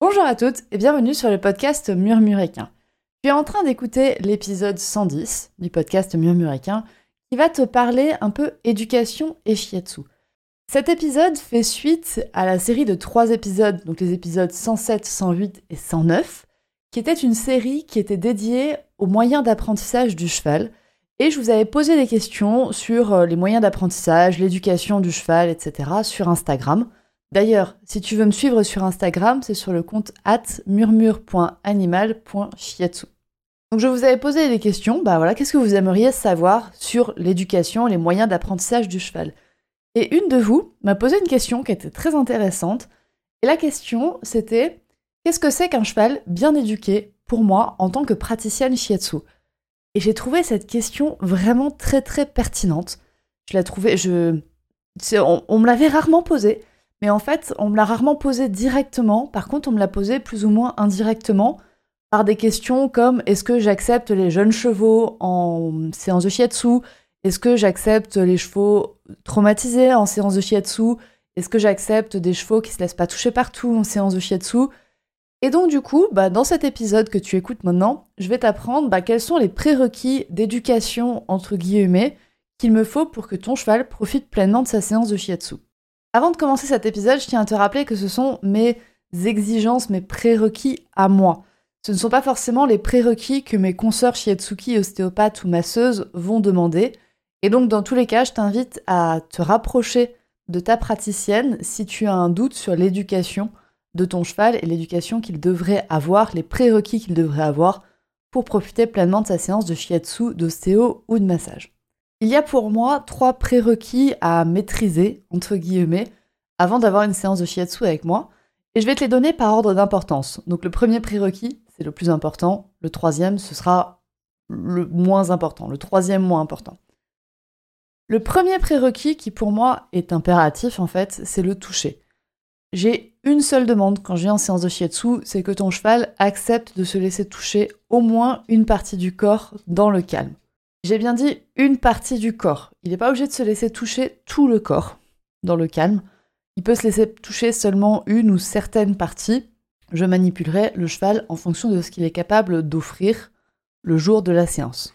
Bonjour à toutes et bienvenue sur le podcast Murmuréquin. Tu es en train d'écouter l'épisode 110 du podcast Murmuréquin qui va te parler un peu éducation et shiatsu. Cet épisode fait suite à la série de trois épisodes, donc les épisodes 107, 108 et 109, qui était une série qui était dédiée aux moyens d'apprentissage du cheval. Et je vous avais posé des questions sur euh, les moyens d'apprentissage, l'éducation du cheval, etc. sur Instagram. D'ailleurs, si tu veux me suivre sur Instagram, c'est sur le compte at murmure.animal.shiatsu. Donc je vous avais posé des questions, bah voilà, qu'est-ce que vous aimeriez savoir sur l'éducation, les moyens d'apprentissage du cheval? Et une de vous m'a posé une question qui était très intéressante. Et la question, c'était qu'est-ce que c'est qu'un cheval bien éduqué pour moi en tant que praticienne shiatsu Et j'ai trouvé cette question vraiment très très pertinente. Je l'ai trouvée, je, on me l'avait rarement posée, mais en fait, on me l'a rarement posée directement. Par contre, on me l'a posée plus ou moins indirectement par des questions comme est-ce que j'accepte les jeunes chevaux en séance de shiatsu? Est-ce que j'accepte les chevaux traumatisés en séance de shiatsu? Est-ce que j'accepte des chevaux qui se laissent pas toucher partout en séance de shiatsu? Et donc du coup, bah, dans cet épisode que tu écoutes maintenant, je vais t'apprendre bah, quels sont les prérequis d'éducation entre guillemets qu'il me faut pour que ton cheval profite pleinement de sa séance de shiatsu. Avant de commencer cet épisode, je tiens à te rappeler que ce sont mes exigences, mes prérequis à moi. Ce ne sont pas forcément les prérequis que mes consoeurs shiatsuki, ostéopathes ou masseuses vont demander. Et donc, dans tous les cas, je t'invite à te rapprocher de ta praticienne si tu as un doute sur l'éducation de ton cheval et l'éducation qu'il devrait avoir, les prérequis qu'il devrait avoir pour profiter pleinement de sa séance de shiatsu, d'ostéo ou de massage. Il y a pour moi trois prérequis à maîtriser, entre guillemets, avant d'avoir une séance de shiatsu avec moi, et je vais te les donner par ordre d'importance. Donc le premier prérequis, c'est le plus important, le troisième, ce sera le moins important, le troisième moins important. Le premier prérequis qui pour moi est impératif en fait, c'est le toucher. J'ai une seule demande quand je viens en séance de shiatsu, c'est que ton cheval accepte de se laisser toucher au moins une partie du corps dans le calme. J'ai bien dit une partie du corps. Il n'est pas obligé de se laisser toucher tout le corps dans le calme. Il peut se laisser toucher seulement une ou certaines parties. Je manipulerai le cheval en fonction de ce qu'il est capable d'offrir le jour de la séance.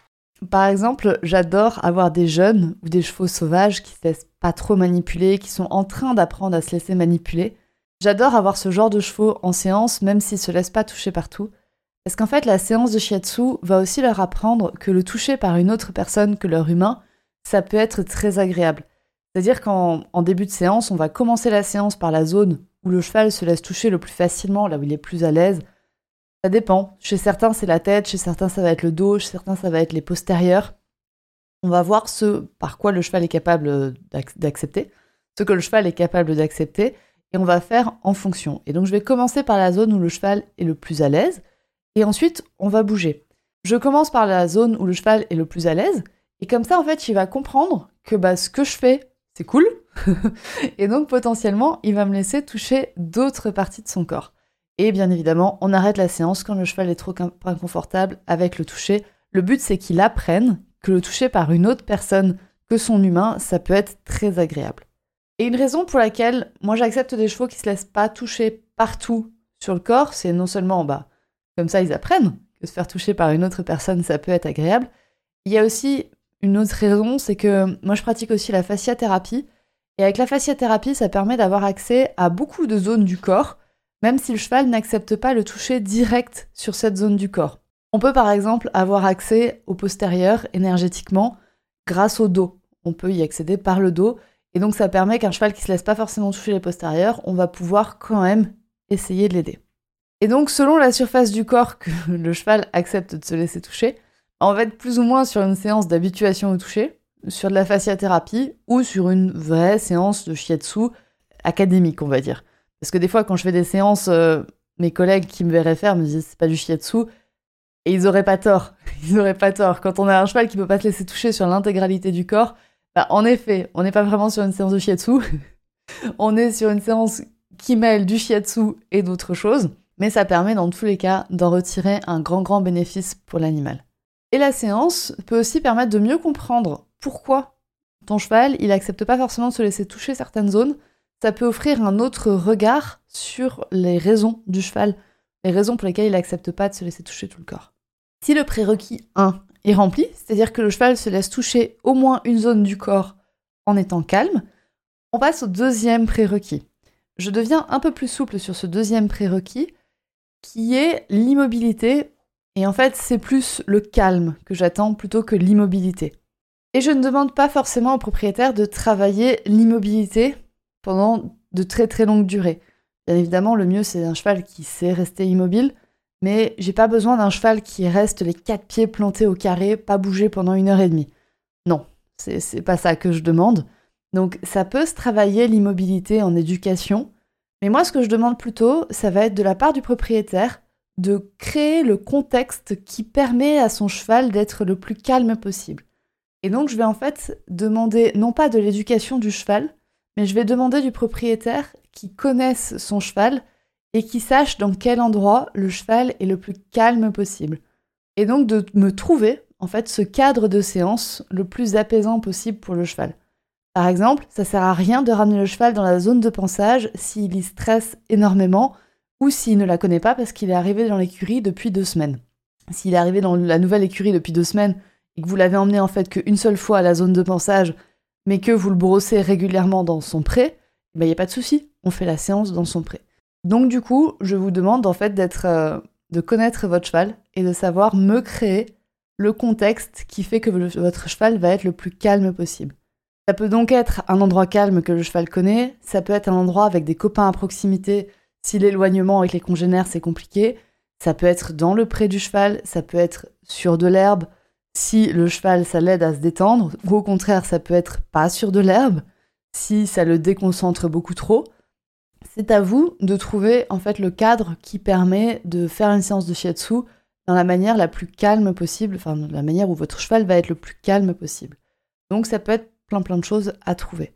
Par exemple, j'adore avoir des jeunes ou des chevaux sauvages qui se laissent pas trop manipuler, qui sont en train d'apprendre à se laisser manipuler. J'adore avoir ce genre de chevaux en séance, même s'ils se laissent pas toucher partout. Parce qu'en fait, la séance de shiatsu va aussi leur apprendre que le toucher par une autre personne que leur humain, ça peut être très agréable. C'est-à-dire qu'en début de séance, on va commencer la séance par la zone où le cheval se laisse toucher le plus facilement, là où il est plus à l'aise, ça dépend. Chez certains, c'est la tête, chez certains, ça va être le dos, chez certains, ça va être les postérieurs. On va voir ce par quoi le cheval est capable d'accepter, ce que le cheval est capable d'accepter, et on va faire en fonction. Et donc, je vais commencer par la zone où le cheval est le plus à l'aise, et ensuite, on va bouger. Je commence par la zone où le cheval est le plus à l'aise, et comme ça, en fait, il va comprendre que bah, ce que je fais, c'est cool, et donc potentiellement, il va me laisser toucher d'autres parties de son corps. Et bien évidemment, on arrête la séance quand le cheval est trop inconfortable avec le toucher. Le but, c'est qu'il apprenne que le toucher par une autre personne que son humain, ça peut être très agréable. Et une raison pour laquelle moi j'accepte des chevaux qui se laissent pas toucher partout sur le corps, c'est non seulement, bah, comme ça ils apprennent que se faire toucher par une autre personne, ça peut être agréable. Il y a aussi une autre raison, c'est que moi je pratique aussi la fasciathérapie. Et avec la fasciathérapie, ça permet d'avoir accès à beaucoup de zones du corps même si le cheval n'accepte pas le toucher direct sur cette zone du corps. On peut par exemple avoir accès au postérieur énergétiquement grâce au dos. On peut y accéder par le dos. Et donc ça permet qu'un cheval qui se laisse pas forcément toucher les postérieurs, on va pouvoir quand même essayer de l'aider. Et donc selon la surface du corps que le cheval accepte de se laisser toucher, on va être plus ou moins sur une séance d'habituation au toucher, sur de la fasciathérapie ou sur une vraie séance de shiatsu académique, on va dire. Parce que des fois, quand je fais des séances euh, mes collègues qui me verraient faire me disent c'est pas du shiatsu. Et ils auraient pas tort. Ils auraient pas tort. Quand on a un cheval qui peut pas se laisser toucher sur l'intégralité du corps, bah, en effet, on n'est pas vraiment sur une séance de shiatsu. on est sur une séance qui mêle du shiatsu et d'autres choses. Mais ça permet dans tous les cas d'en retirer un grand grand bénéfice pour l'animal. Et la séance peut aussi permettre de mieux comprendre pourquoi ton cheval, il accepte pas forcément de se laisser toucher certaines zones. Ça peut offrir un autre regard sur les raisons du cheval, les raisons pour lesquelles il n'accepte pas de se laisser toucher tout le corps. Si le prérequis 1 est rempli, c'est-à-dire que le cheval se laisse toucher au moins une zone du corps en étant calme, on passe au deuxième prérequis. Je deviens un peu plus souple sur ce deuxième prérequis, qui est l'immobilité. Et en fait, c'est plus le calme que j'attends plutôt que l'immobilité. Et je ne demande pas forcément au propriétaire de travailler l'immobilité pendant de très très longues durées. Bien évidemment, le mieux c'est un cheval qui sait rester immobile, mais j'ai pas besoin d'un cheval qui reste les quatre pieds plantés au carré, pas bouger pendant une heure et demie. Non, c'est pas ça que je demande. Donc ça peut se travailler l'immobilité en éducation, mais moi ce que je demande plutôt, ça va être de la part du propriétaire de créer le contexte qui permet à son cheval d'être le plus calme possible. Et donc je vais en fait demander non pas de l'éducation du cheval, mais je vais demander du propriétaire qui connaisse son cheval et qui sache dans quel endroit le cheval est le plus calme possible. Et donc de me trouver en fait ce cadre de séance le plus apaisant possible pour le cheval. Par exemple, ça sert à rien de ramener le cheval dans la zone de pensage s'il y stresse énormément ou s'il ne la connaît pas parce qu'il est arrivé dans l'écurie depuis deux semaines. S'il est arrivé dans la nouvelle écurie depuis deux semaines et que vous l'avez emmené en fait qu'une seule fois à la zone de pensage, mais que vous le brossez régulièrement dans son pré, il ben, n'y a pas de souci, on fait la séance dans son pré. Donc du coup, je vous demande en fait d'être, euh, de connaître votre cheval et de savoir me créer le contexte qui fait que votre cheval va être le plus calme possible. Ça peut donc être un endroit calme que le cheval connaît, ça peut être un endroit avec des copains à proximité si l'éloignement avec les congénères c'est compliqué, ça peut être dans le pré du cheval, ça peut être sur de l'herbe, si le cheval, ça l'aide à se détendre, ou au contraire, ça peut être pas sur de l'herbe, si ça le déconcentre beaucoup trop. C'est à vous de trouver en fait le cadre qui permet de faire une séance de shiatsu dans la manière la plus calme possible, enfin la manière où votre cheval va être le plus calme possible. Donc ça peut être plein plein de choses à trouver.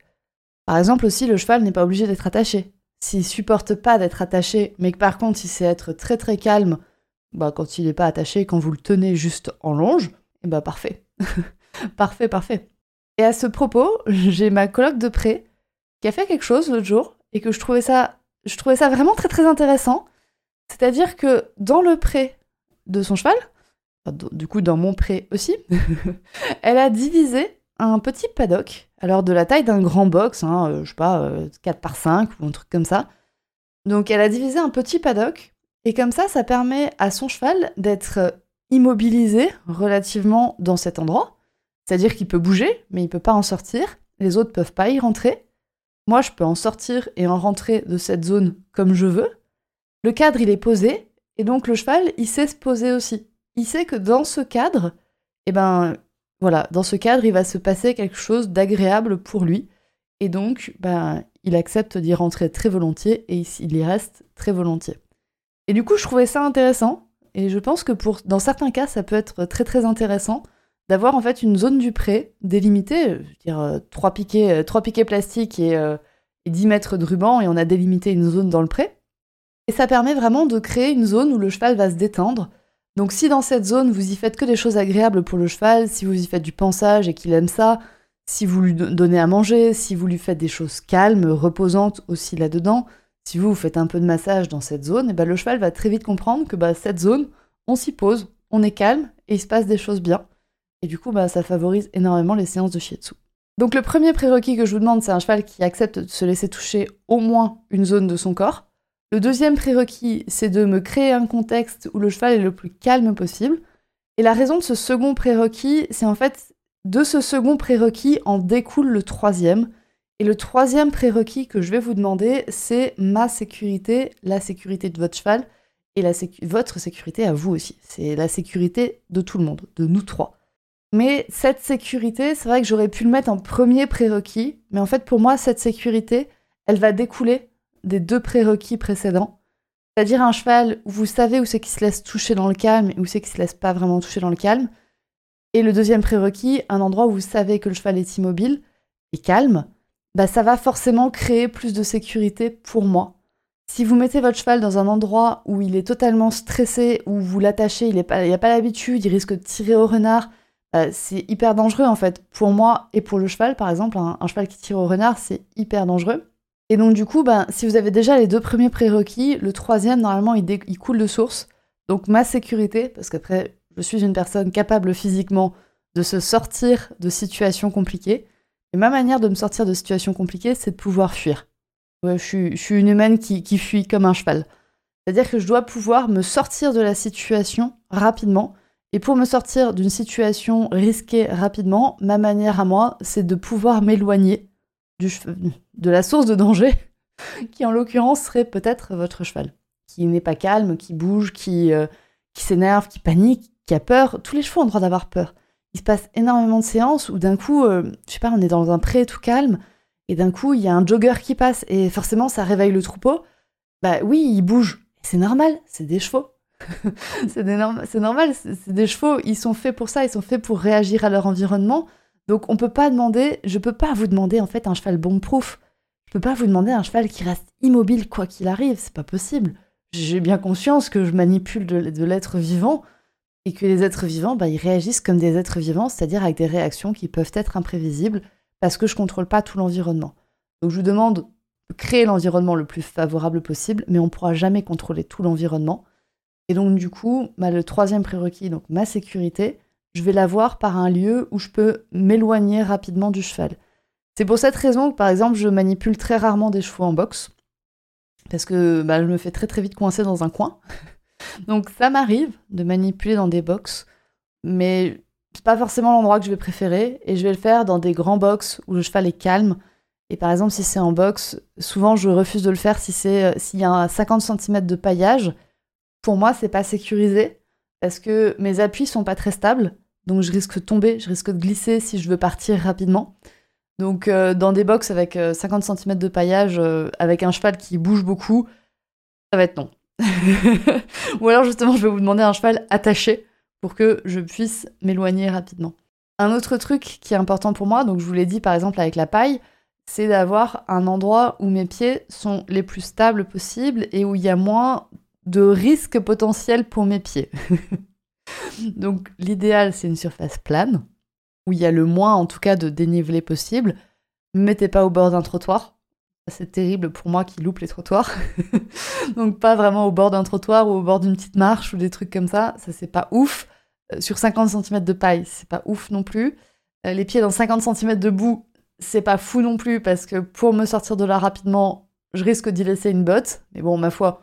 Par exemple aussi, le cheval n'est pas obligé d'être attaché. S'il supporte pas d'être attaché, mais que par contre il sait être très très calme, bah, quand il n'est pas attaché, quand vous le tenez juste en longe, et eh bah parfait. parfait, parfait. Et à ce propos, j'ai ma coloc de près qui a fait quelque chose l'autre jour et que je trouvais ça, je trouvais ça vraiment très très intéressant. C'est-à-dire que dans le pré de son cheval, du coup dans mon pré aussi, elle a divisé un petit paddock, alors de la taille d'un grand box, hein, euh, je sais pas, 4 euh, par 5 ou un truc comme ça. Donc elle a divisé un petit paddock, et comme ça, ça permet à son cheval d'être immobilisé relativement dans cet endroit. C'est-à-dire qu'il peut bouger, mais il peut pas en sortir. Les autres peuvent pas y rentrer. Moi, je peux en sortir et en rentrer de cette zone comme je veux. Le cadre, il est posé, et donc le cheval, il sait se poser aussi. Il sait que dans ce cadre, eh ben, dans ce cadre, il va se passer quelque chose d'agréable pour lui. Et donc, ben, il accepte d'y rentrer très volontiers et il y reste très volontiers. Et du coup, je trouvais ça intéressant et je pense que pour, dans certains cas, ça peut être très très intéressant d'avoir en fait une zone du pré délimitée, je veux dire euh, trois piquets, euh, trois piquets plastiques et, euh, et 10 mètres de ruban et on a délimité une zone dans le pré. Et ça permet vraiment de créer une zone où le cheval va se détendre. Donc si dans cette zone vous y faites que des choses agréables pour le cheval, si vous y faites du pensage et qu'il aime ça, si vous lui donnez à manger, si vous lui faites des choses calmes, reposantes aussi là-dedans, si vous, faites un peu de massage dans cette zone, et eh ben, le cheval va très vite comprendre que bah, cette zone, on s'y pose, on est calme et il se passe des choses bien. Et du coup, bah, ça favorise énormément les séances de shiatsu. Donc le premier prérequis que je vous demande, c'est un cheval qui accepte de se laisser toucher au moins une zone de son corps. Le deuxième prérequis, c'est de me créer un contexte où le cheval est le plus calme possible. Et la raison de ce second prérequis, c'est en fait de ce second prérequis en découle le troisième, et le troisième prérequis que je vais vous demander, c'est ma sécurité, la sécurité de votre cheval et la votre sécurité à vous aussi. C'est la sécurité de tout le monde, de nous trois. Mais cette sécurité, c'est vrai que j'aurais pu le mettre en premier prérequis, mais en fait pour moi, cette sécurité, elle va découler des deux prérequis précédents. C'est-à-dire un cheval où vous savez où c'est qu'il se laisse toucher dans le calme et où c'est qu'il se laisse pas vraiment toucher dans le calme. Et le deuxième prérequis, un endroit où vous savez que le cheval est immobile et calme, bah ça va forcément créer plus de sécurité pour moi. Si vous mettez votre cheval dans un endroit où il est totalement stressé, où vous l'attachez, il n'a pas, pas l'habitude, il risque de tirer au renard, bah, c'est hyper dangereux en fait. Pour moi et pour le cheval, par exemple, un, cheval qui tire au renard, c'est hyper dangereux. Et donc du coup, bah, si vous avez déjà les deux premiers prérequis, le troisième, normalement, il, il coule de source. Donc ma sécurité, parce qu'après, je suis une personne capable physiquement de se sortir de situations compliquées. Et ma manière de me sortir de situations compliquées, c'est de pouvoir fuir. je, suis, une humaine qui, qui fuit comme un cheval. C'est-à-dire que je dois pouvoir me sortir de la situation rapidement. Et pour me sortir d'une situation risquée rapidement, ma manière à moi, c'est de pouvoir m'éloigner de la source de danger, qui en l'occurrence serait peut-être votre cheval, qui n'est pas calme, qui bouge, qui, euh, qui s'énerve, qui panique, qui a peur. Tous les chevaux ont le droit d'avoir peur. Il se passe énormément de séances où d'un coup, euh, je sais pas, on est dans un pré tout calme, et d'un coup, il y a un jogger qui passe, et forcément, ça réveille le troupeau. Bah oui, il bouge. C'est normal, c'est des chevaux. c'est normal, c'est des chevaux, ils sont faits pour ça, ils sont faits pour réagir à leur environnement. Donc on peut pas demander, je peux pas vous demander en fait un cheval bomb-proof. Je peux pas vous demander un cheval qui reste immobile quoi qu'il arrive, c'est pas possible. J'ai bien conscience que je manipule de l'être vivant, et que les êtres vivants, bah, ils réagissent comme des êtres vivants, c'est-à-dire avec des réactions qui peuvent être imprévisibles parce que je contrôle pas tout l'environnement. Donc je vous demande de créer l'environnement le plus favorable possible, mais on ne pourra jamais contrôler tout l'environnement. Et donc du coup, le troisième prérequis, donc ma sécurité, je vais l'avoir par un lieu où je peux m'éloigner rapidement du cheval. C'est pour cette raison que par exemple je manipule très rarement des chevaux en boxe, parce que bah, je me fais très très vite coincer dans un coin. Donc ça m'arrive de manipuler dans des box, mais c'est pas forcément l'endroit que je vais préférer, et je vais le faire dans des grands box où le cheval est calme. Et par exemple, si c'est en box, souvent je refuse de le faire si c'est euh, s'il y a 50 cm de paillage. Pour moi, c'est pas sécurisé parce que mes appuis sont pas très stables, donc je risque de tomber, je risque de glisser si je veux partir rapidement. Donc euh, dans des box avec 50 euh, cm de paillage, avec un cheval qui bouge beaucoup, ça va être non. Ou alors justement, je vais vous demander un cheval attaché pour que je puisse m'éloigner rapidement. Un autre truc qui est important pour moi, donc je vous l'ai dit par exemple avec la paille, c'est d'avoir un endroit où mes pieds sont les plus stables possibles et où il y a moins de risques potentiels pour mes pieds. donc l'idéal, c'est une surface plane, où il y a le moins en tout cas de dénivelé possible. Mettez pas au bord d'un trottoir, c'est terrible pour moi qui loupe les trottoirs. Donc pas vraiment au bord d'un trottoir ou au bord d'une petite marche ou des trucs comme ça, ça c'est pas ouf. Euh, sur 50 cm de paille, c'est pas ouf non plus. Euh, les pieds dans 50 cm de boue, c'est pas fou non plus parce que pour me sortir de là rapidement, je risque d'y laisser une botte. Mais bon, ma foi,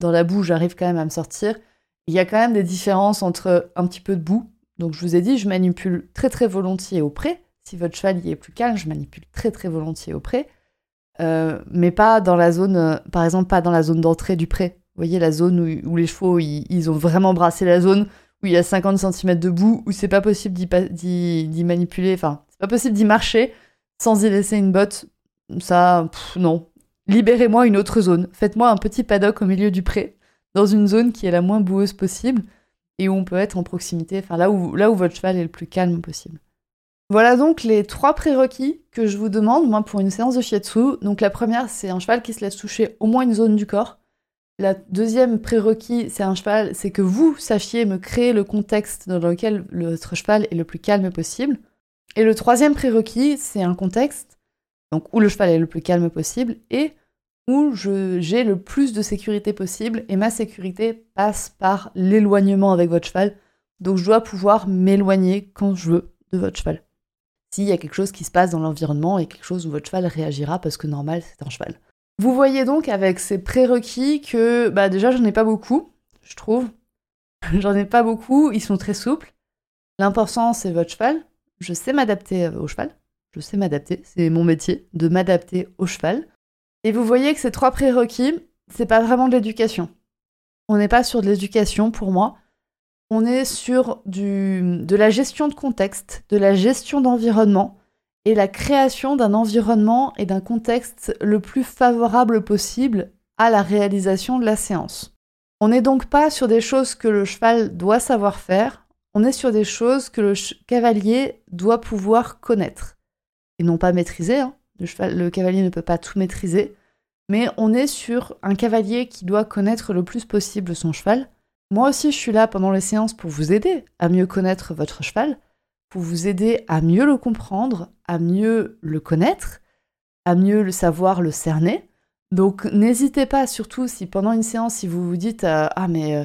dans la boue, j'arrive quand même à me sortir. Il y a quand même des différences entre un petit peu de boue. Donc je vous ai dit, je manipule très très volontiers au pré. Si votre cheval y est plus calme, je manipule très très volontiers au pré. Euh, mais pas dans la zone, euh, par exemple, pas dans la zone d'entrée du pré. Vous voyez, la zone où, les chevaux, ils, ont vraiment brassé la zone, où il y a 50 cm de boue, où c'est pas possible d'y manipuler, enfin, c'est pas possible d'y marcher sans y laisser une botte. Ça, non. Libérez-moi une autre zone. Faites-moi un petit paddock au milieu du pré, dans une zone qui est la moins boueuse possible, et où on peut être en proximité, enfin, là où, là où votre cheval est le plus calme possible. Voilà donc les trois prérequis que je vous demande, moi, pour une séance de shiatsu. Donc la première, c'est un cheval qui se laisse toucher au moins une zone du corps. La deuxième prérequis, c'est un cheval, c'est que vous sachiez me créer le contexte dans lequel votre cheval est le plus calme possible. Et le troisième prérequis, c'est un contexte, donc où le cheval est le plus calme possible et où j'ai le plus de sécurité possible. Et ma sécurité passe par l'éloignement avec votre cheval. Donc je dois pouvoir m'éloigner quand je veux de votre cheval s'il y a quelque chose qui se passe dans l'environnement et quelque chose où votre cheval réagira parce que normal, c'est un cheval. Vous voyez donc avec ces prérequis que bah déjà j'en ai pas beaucoup, je trouve. j'en ai pas beaucoup, ils sont très souples. L'important c'est votre cheval. Je sais m'adapter au cheval. Je sais m'adapter, c'est mon métier de m'adapter au cheval. Et vous voyez que ces trois prérequis, c'est pas vraiment de l'éducation. On n'est pas sur de l'éducation pour moi on est sur de la gestion de contexte, de la gestion d'environnement et la création d'un environnement et d'un contexte le plus favorable possible à la réalisation de la séance. On n'est donc pas sur des choses que le cheval doit savoir faire, on est sur des choses que le cavalier doit pouvoir connaître. Et non pas maîtriser, hein. Le, cavalier ne peut pas tout maîtriser, mais on est sur un cavalier qui doit connaître le plus possible son cheval. Moi aussi, je suis là pendant les séances pour vous aider à mieux connaître votre cheval, pour vous aider à mieux le comprendre, à mieux le connaître, à mieux le savoir, le cerner. Donc n'hésitez pas, surtout si pendant une séance, si vous vous dites euh, Ah mais euh,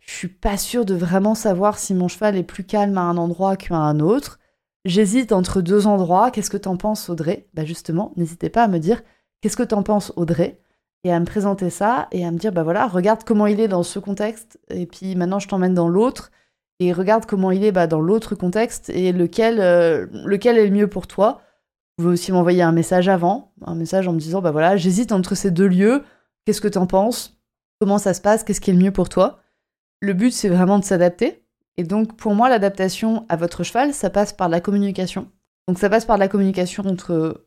je suis pas sûr de vraiment savoir si mon cheval est plus calme à un endroit qu'à un autre. J'hésite entre deux endroits, qu'est-ce que t'en penses Audrey? Bah justement, n'hésitez pas à me dire Qu'est-ce que t'en penses Audrey? Et à me présenter ça et à me dire bah voilà regarde comment il est dans ce contexte. Et puis maintenant je t'emmène dans l'autre. Et regarde comment il est bah, dans l'autre contexte et lequel, euh, lequel est le mieux pour toi. Vous pouvez aussi m'envoyer un message avant, un message en me disant bah voilà, j'hésite entre ces deux lieux, qu'est-ce que t'en penses? Comment ça se passe? Qu'est-ce qui est le mieux pour toi? Le but c'est vraiment de s'adapter. Et donc pour moi l'adaptation à votre cheval, ça passe par la communication. Donc ça passe par la communication entre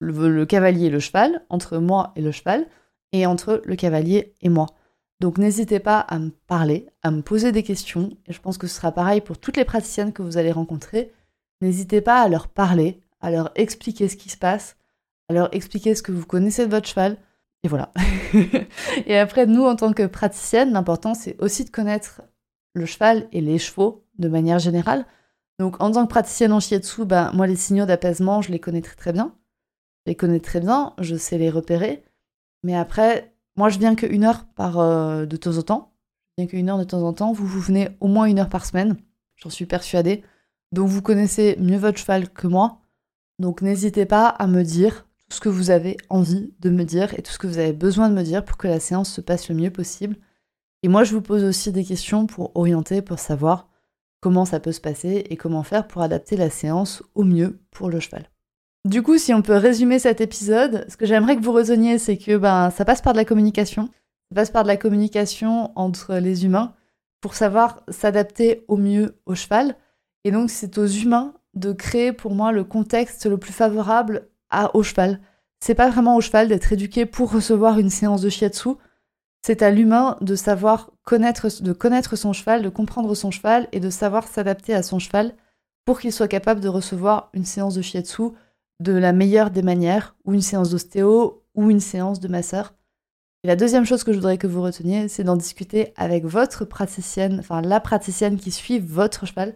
le, cavalier et le cheval, entre moi et le cheval, et entre le cavalier et moi. Donc n'hésitez pas à me parler, à me poser des questions, et je pense que ce sera pareil pour toutes les praticiennes que vous allez rencontrer. N'hésitez pas à leur parler, à leur expliquer ce qui se passe, à leur expliquer ce que vous connaissez de votre cheval, et voilà. et après, nous, en tant que praticienne, l'important, c'est aussi de connaître le cheval et les chevaux de manière générale. Donc en tant que praticienne en shiatsu, ben, moi, les signaux d'apaisement, je les connais très très bien. Je les connais très bien, je sais les repérer. Mais après, moi, je viens qu'une heure par, euh, de temps en temps. Je viens qu'une heure de temps en temps. Vous, vous venez au moins une heure par semaine. J'en suis persuadée. Donc, vous connaissez mieux votre cheval que moi. Donc, n'hésitez pas à me dire tout ce que vous avez envie de me dire et tout ce que vous avez besoin de me dire pour que la séance se passe le mieux possible. Et moi, je vous pose aussi des questions pour orienter, pour savoir comment ça peut se passer et comment faire pour adapter la séance au mieux pour le cheval. Du coup, si on peut résumer cet épisode, ce que j'aimerais que vous reteniez, c'est que ben, ça passe par de la communication. Ça passe par de la communication entre les humains pour savoir s'adapter au mieux au cheval. Et donc, c'est aux humains de créer pour moi le contexte le plus favorable à, au cheval. C'est pas vraiment au cheval d'être éduqué pour recevoir une séance de shiatsu. C'est à l'humain de savoir connaître, son cheval, de comprendre son cheval et de savoir s'adapter à son cheval pour qu'il soit capable de recevoir une séance de shiatsu de la meilleure des manières, ou une séance d'ostéo, ou une séance de masseur. Et la deuxième chose que je voudrais que vous reteniez, c'est d'en discuter avec votre praticienne, enfin la praticienne qui suit votre cheval,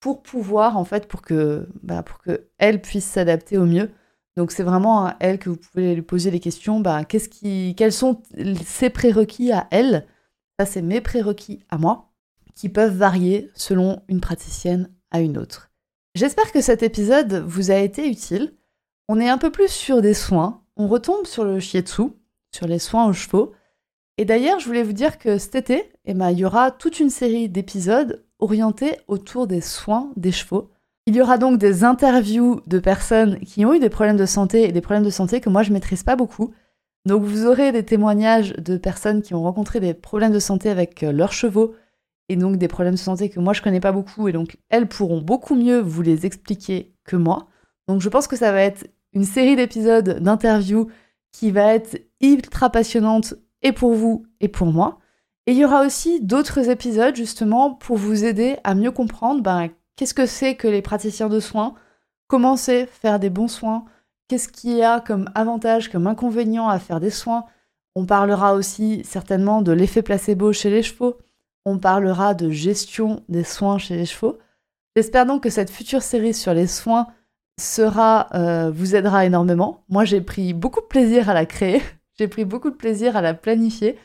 pour pouvoir, en fait, pour que, bah, pour que elle puisse s'adapter au mieux. Donc c'est vraiment à elle que vous pouvez lui poser les questions. Bah, qu'est-ce qui, quels sont ses prérequis à elle? Ça, c'est mes prérequis à moi, qui peuvent varier selon une praticienne à une autre. J'espère que cet épisode vous a été utile. On est un peu plus sur des soins. On retombe sur le shiatsu, sur les soins aux chevaux. Et d'ailleurs, je voulais vous dire que cet été, eh ben, il y aura toute une série d'épisodes orientés autour des soins des chevaux. Il y aura donc des interviews de personnes qui ont eu des problèmes de santé et des problèmes de santé que moi je maîtrise pas beaucoup. Donc vous aurez des témoignages de personnes qui ont rencontré des problèmes de santé avec euh, leurs chevaux et donc des problèmes de santé que moi je connais pas beaucoup et donc elles pourront beaucoup mieux vous les expliquer que moi. Donc je pense que ça va être une série d'épisodes, d'interviews qui va être ultra passionnante et pour vous et pour moi. Et il y aura aussi d'autres épisodes justement pour vous aider à mieux comprendre ben, qu'est-ce que c'est que les praticiens de soins, comment c'est faire des bons soins, qu'est-ce qu'il y a comme avantage, comme inconvénient à faire des soins? On parlera aussi certainement de l'effet placebo chez les chevaux. On parlera de gestion des soins chez les chevaux. J'espère donc que cette future série sur les soins euh, vous aidera énormément. Moi, j'ai pris beaucoup de plaisir à la créer. j'ai pris beaucoup de plaisir à la planifier,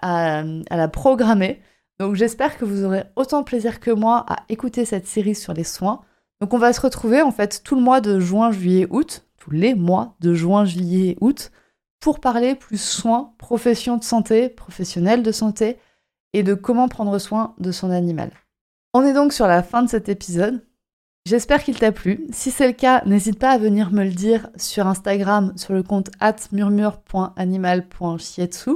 à, la programmer. Donc, j'espère que vous aurez autant de plaisir que moi à écouter cette série sur les soins. Donc, on va se retrouver en fait tout le mois de juin, juillet, août, tous les mois de juin, juillet, août, pour parler plus soins, profession de santé, professionnel de santé et de comment prendre soin de son animal. On est donc sur la fin de cet épisode. J'espère qu'il t'a plu. Si c'est le cas, n'hésite pas à venir me le dire sur Instagram sur le compte murmure.animal.shietsu.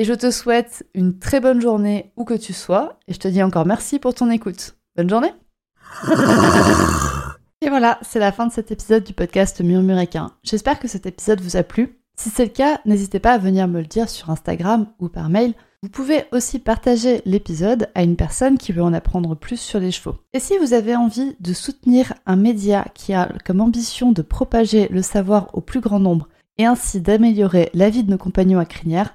Et je te souhaite une très bonne journée où que tu sois. Et je te dis encore merci pour ton écoute. Bonne journée Et voilà, c'est la fin de cet épisode du podcast Murmuréquin. J'espère que cet épisode vous a plu. Si c'est le cas, n'hésitez pas à venir me le dire sur Instagram ou par mail. Vous pouvez aussi partager l'épisode à une personne qui veut en apprendre plus sur les chevaux. Et si vous avez envie de soutenir un média qui a comme ambition de propager le savoir au plus grand nombre et ainsi d'améliorer la vie de nos compagnons à crinière,